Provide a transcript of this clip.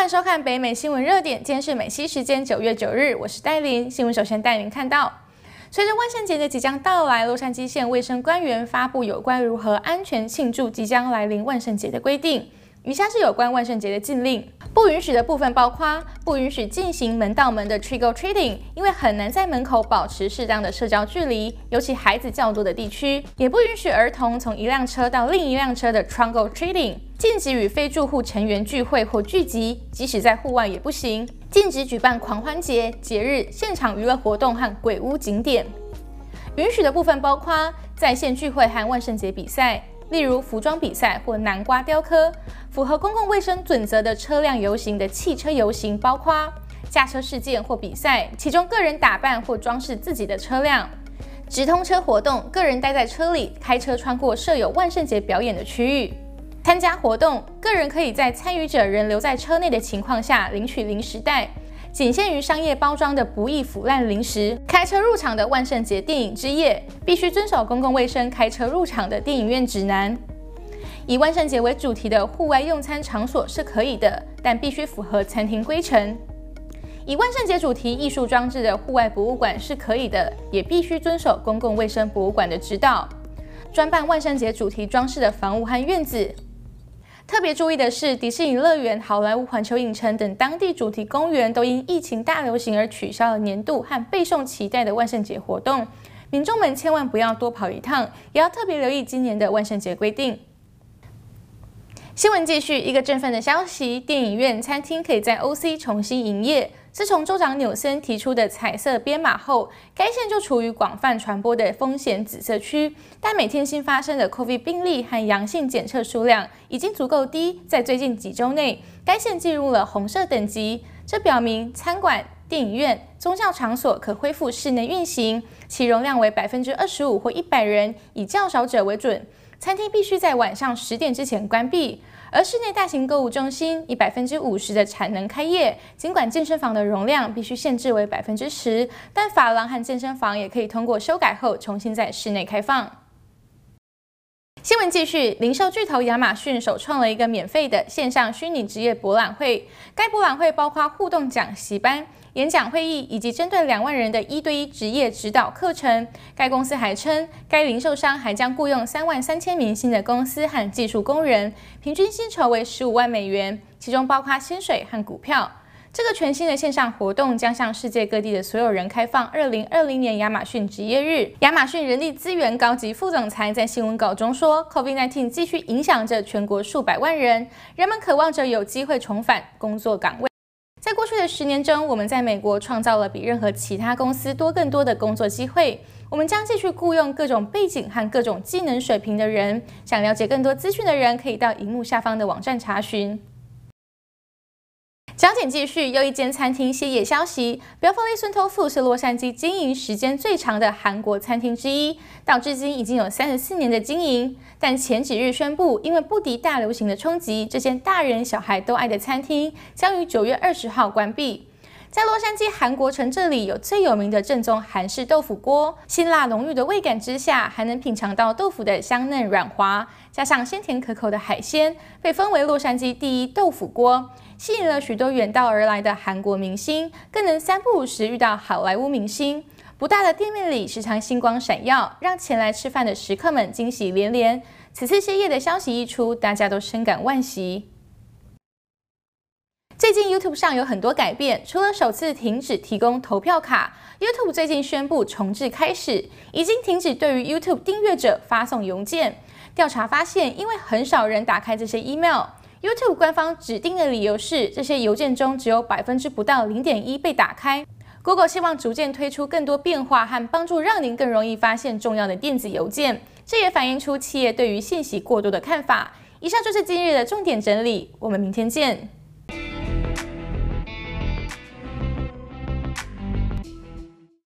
欢迎收看北美新闻热点，今天是美西时间九月九日，我是戴琳。新闻首先带您看到，随着万圣节的即将到来，洛杉矶县卫生官员发布有关如何安全庆祝即将来临万圣节的规定。以下是有关万圣节的禁令，不允许的部分包括：不允许进行门到门的 trick or treating，因为很难在门口保持适当的社交距离，尤其孩子较多的地区；也不允许儿童从一辆车到另一辆车的 trunk or treating，禁止与非住户成员聚会或聚集，即使在户外也不行；禁止举办狂欢节、节日、现场娱乐活动和鬼屋景点。允许的部分包括在线聚会和万圣节比赛。例如服装比赛或南瓜雕刻，符合公共卫生准则的车辆游行的汽车游行，包括驾车事件或比赛，其中个人打扮或装饰自己的车辆；直通车活动，个人待在车里，开车穿过设有万圣节表演的区域；参加活动，个人可以在参与者仍留在车内的情况下领取零食袋。仅限于商业包装的不易腐烂零食。开车入场的万圣节电影之夜必须遵守公共卫生开车入场的电影院指南。以万圣节为主题的户外用餐场所是可以的，但必须符合餐厅规程。以万圣节主题艺术装置的户外博物馆是可以的，也必须遵守公共卫生博物馆的指导。专办万圣节主题装饰的房屋和院子。特别注意的是，迪士尼乐园、好莱坞环球影城等当地主题公园都因疫情大流行而取消了年度和备受期待的万圣节活动。民众们千万不要多跑一趟，也要特别留意今年的万圣节规定。新闻继续，一个振奋的消息：电影院、餐厅可以在 OC 重新营业。自从州长纽森提出的彩色编码后，该县就处于广泛传播的风险紫色区。但每天新发生的 COVID 病例和阳性检测数量已经足够低，在最近几周内，该县进入了红色等级。这表明餐馆、电影院、宗教场所可恢复室内运行，其容量为百分之二十五或一百人，以较少者为准。餐厅必须在晚上十点之前关闭。而室内大型购物中心以百分之五十的产能开业，尽管健身房的容量必须限制为百分之十，但发廊和健身房也可以通过修改后重新在室内开放。新闻继续，零售巨头亚马逊首创了一个免费的线上虚拟职业博览会，该博览会包括互动讲习班。演讲会议以及针对两万人的一对一职业指导课程。该公司还称，该零售商还将雇佣三万三千名新的公司和技术工人，平均薪酬为十五万美元，其中包括薪水和股票。这个全新的线上活动将向世界各地的所有人开放。二零二零年亚马逊职业日，亚马逊人力资源高级副总裁在新闻稿中说：“COVID-19 继续影响着全国数百万人，人们渴望着有机会重返工作岗位。”在过去的十年中，我们在美国创造了比任何其他公司多更多的工作机会。我们将继续雇佣各种背景和各种技能水平的人。想了解更多资讯的人，可以到荧幕下方的网站查询。焦点继续，又一间餐厅歇业消息。Belfry Sonthofu 是洛杉矶经营时间最长的韩国餐厅之一，到至今已经有三十四年的经营。但前几日宣布，因为不敌大流行的冲击，这间大人小孩都爱的餐厅将于九月二十号关闭。在洛杉矶韩国城这里有最有名的正宗韩式豆腐锅，辛辣浓郁的味感之下，还能品尝到豆腐的香嫩软滑，加上鲜甜可口的海鲜，被封为洛杉矶第一豆腐锅。吸引了许多远道而来的韩国明星，更能三不五时遇到好莱坞明星。不大的店面里时常星光闪耀，让前来吃饭的食客们惊喜连连。此次歇业的消息一出，大家都深感惋惜。最近 YouTube 上有很多改变，除了首次停止提供投票卡，YouTube 最近宣布重置开始，已经停止对于 YouTube 订阅者发送邮件。调查发现，因为很少人打开这些 email。YouTube 官方指定的理由是，这些邮件中只有百分之不到零点一被打开。Google 希望逐渐推出更多变化和帮助，让您更容易发现重要的电子邮件。这也反映出企业对于信息过多的看法。以上就是今日的重点整理，我们明天见。